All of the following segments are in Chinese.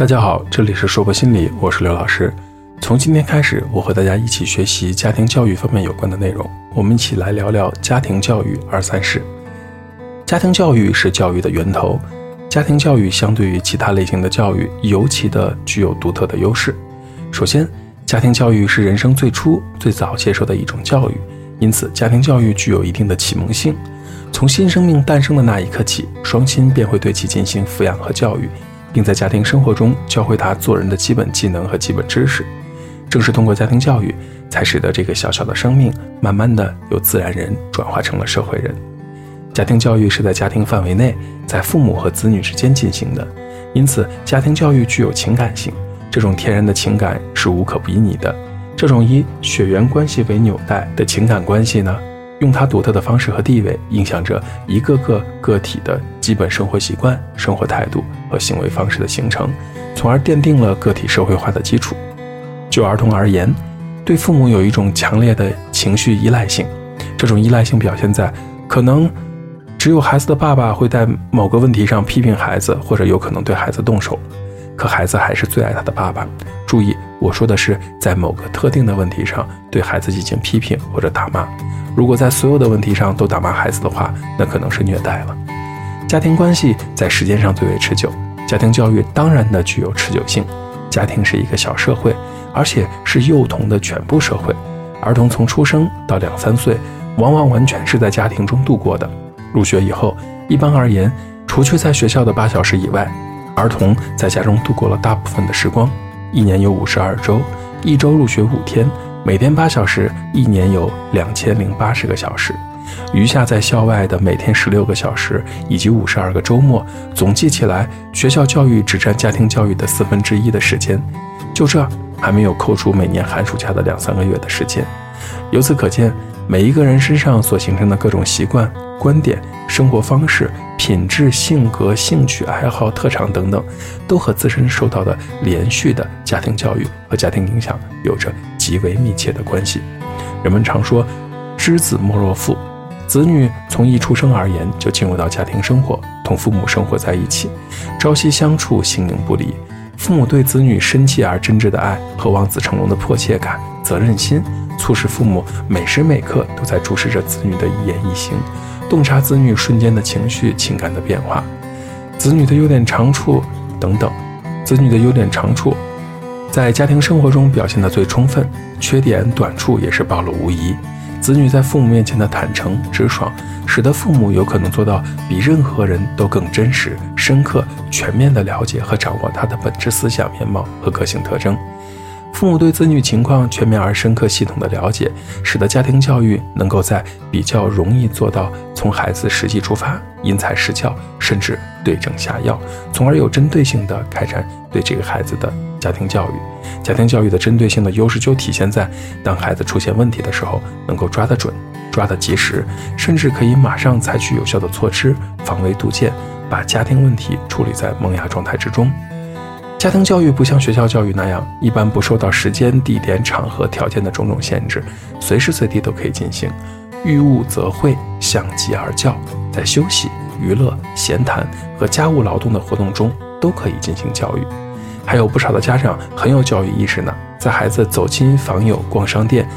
大家好，这里是说博心理，我是刘老师。从今天开始，我和大家一起学习家庭教育方面有关的内容。我们一起来聊聊家庭教育二三事。家庭教育是教育的源头，家庭教育相对于其他类型的教育，尤其的具有独特的优势。首先，家庭教育是人生最初最早接受的一种教育，因此家庭教育具有一定的启蒙性。从新生命诞生的那一刻起，双亲便会对其进行抚养和教育。并在家庭生活中教会他做人的基本技能和基本知识。正是通过家庭教育，才使得这个小小的生命慢慢的由自然人转化成了社会人。家庭教育是在家庭范围内，在父母和子女之间进行的，因此家庭教育具有情感性。这种天然的情感是无可比拟的。这种以血缘关系为纽带的情感关系呢？用它独特的方式和地位，影响着一个个个体的基本生活习惯、生活态度和行为方式的形成，从而奠定了个体社会化的基础。就儿童而言，对父母有一种强烈的情绪依赖性，这种依赖性表现在可能只有孩子的爸爸会在某个问题上批评孩子，或者有可能对孩子动手，可孩子还是最爱他的爸爸。注意，我说的是在某个特定的问题上对孩子进行批评或者打骂。如果在所有的问题上都打骂孩子的话，那可能是虐待了。家庭关系在时间上最为持久，家庭教育当然的具有持久性。家庭是一个小社会，而且是幼童的全部社会。儿童从出生到两三岁，往往完全是在家庭中度过的。入学以后，一般而言，除去在学校的八小时以外，儿童在家中度过了大部分的时光。一年有五十二周，一周入学五天。每天八小时，一年有两千零八十个小时，余下在校外的每天十六个小时，以及五十二个周末，总计起来，学校教育只占家庭教育的四分之一的时间。就这，还没有扣除每年寒暑假的两三个月的时间。由此可见，每一个人身上所形成的各种习惯、观点、生活方式。品质、性格、兴趣、爱好、特长等等，都和自身受到的连续的家庭教育和家庭影响有着极为密切的关系。人们常说“知子莫若父”，子女从一出生而言就进入到家庭生活，同父母生活在一起，朝夕相处，形影不离。父母对子女深切而真挚的爱和望子成龙的迫切感、责任心，促使父母每时每刻都在注视着子女的一言一行。洞察子女瞬间的情绪、情感的变化，子女的优点、长处等等，子女的优点、长处在家庭生活中表现得最充分，缺点、短处也是暴露无遗。子女在父母面前的坦诚、直爽，使得父母有可能做到比任何人都更真实、深刻、全面地了解和掌握他的本质思想面貌和个性特征。父母对子女情况全面而深刻、系统的了解，使得家庭教育能够在比较容易做到从孩子实际出发，因材施教，甚至对症下药，从而有针对性的开展对这个孩子的家庭教育。家庭教育的针对性的优势就体现在，当孩子出现问题的时候，能够抓得准、抓得及时，甚至可以马上采取有效的措施，防微杜渐，把家庭问题处理在萌芽状态之中。家庭教育不像学校教育那样，一般不受到时间、地点、场合、条件的种种限制，随时随地都可以进行。遇物则会，相机而教，在休息、娱乐、闲谈和家务劳动的活动中都可以进行教育。还有不少的家长很有教育意识呢，在孩子走亲访友、逛商店、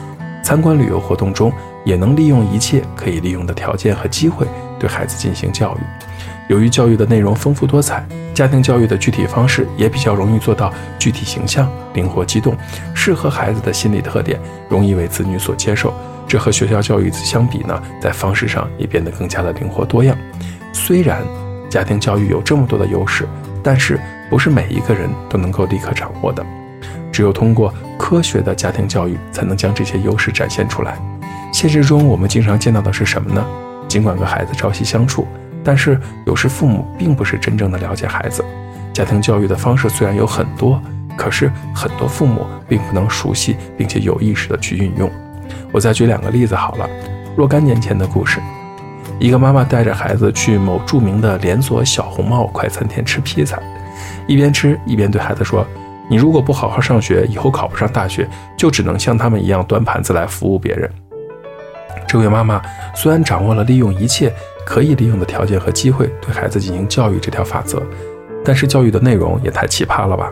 参观旅游活动中，也能利用一切可以利用的条件和机会，对孩子进行教育。由于教育的内容丰富多彩，家庭教育的具体方式也比较容易做到具体形象、灵活机动，适合孩子的心理特点，容易为子女所接受。这和学校教育相比呢，在方式上也变得更加的灵活多样。虽然家庭教育有这么多的优势，但是不是每一个人都能够立刻掌握的。只有通过科学的家庭教育，才能将这些优势展现出来。现实中我们经常见到的是什么呢？尽管和孩子朝夕相处。但是有时父母并不是真正的了解孩子，家庭教育的方式虽然有很多，可是很多父母并不能熟悉并且有意识的去运用。我再举两个例子好了，若干年前的故事，一个妈妈带着孩子去某著名的连锁小红帽快餐店吃披萨，一边吃一边对孩子说：“你如果不好好上学，以后考不上大学，就只能像他们一样端盘子来服务别人。”这位妈妈虽然掌握了利用一切。可以利用的条件和机会对孩子进行教育这条法则，但是教育的内容也太奇葩了吧？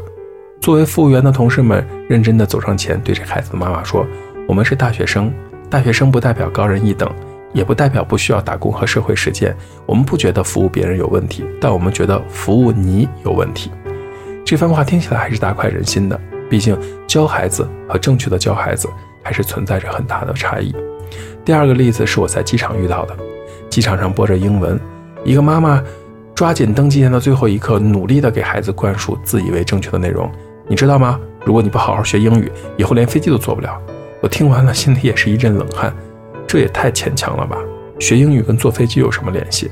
作为服务员的同事们认真地走上前，对着孩子的妈妈说：“我们是大学生，大学生不代表高人一等，也不代表不需要打工和社会实践。我们不觉得服务别人有问题，但我们觉得服务你有问题。”这番话听起来还是大快人心的。毕竟教孩子和正确的教孩子还是存在着很大的差异。第二个例子是我在机场遇到的，机场上播着英文，一个妈妈抓紧登机前的最后一刻，努力地给孩子灌输自以为正确的内容。你知道吗？如果你不好好学英语，以后连飞机都坐不了。我听完了，心里也是一阵冷汗。这也太牵强了吧？学英语跟坐飞机有什么联系？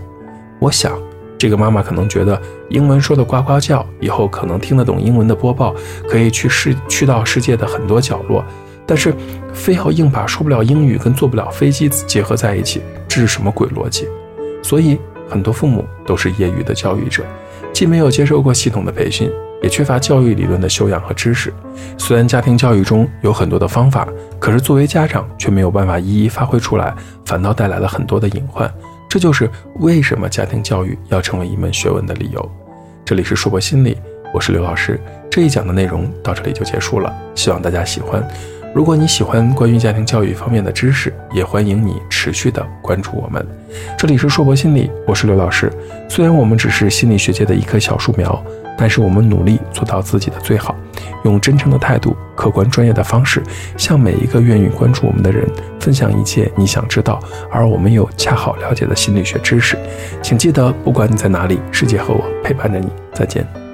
我想。这个妈妈可能觉得英文说的呱呱叫，以后可能听得懂英文的播报，可以去世去到世界的很多角落。但是，非要硬把说不了英语跟坐不了飞机结合在一起，这是什么鬼逻辑？所以，很多父母都是业余的教育者，既没有接受过系统的培训，也缺乏教育理论的修养和知识。虽然家庭教育中有很多的方法，可是作为家长却没有办法一一发挥出来，反倒带来了很多的隐患。这就是为什么家庭教育要成为一门学问的理由。这里是硕博心理，我是刘老师。这一讲的内容到这里就结束了，希望大家喜欢。如果你喜欢关于家庭教育方面的知识，也欢迎你持续的关注我们。这里是硕博心理，我是刘老师。虽然我们只是心理学界的一棵小树苗。但是我们努力做到自己的最好，用真诚的态度、客观专业的方式，向每一个愿意关注我们的人分享一切你想知道而我们又恰好了解的心理学知识。请记得，不管你在哪里，世界和我陪伴着你。再见。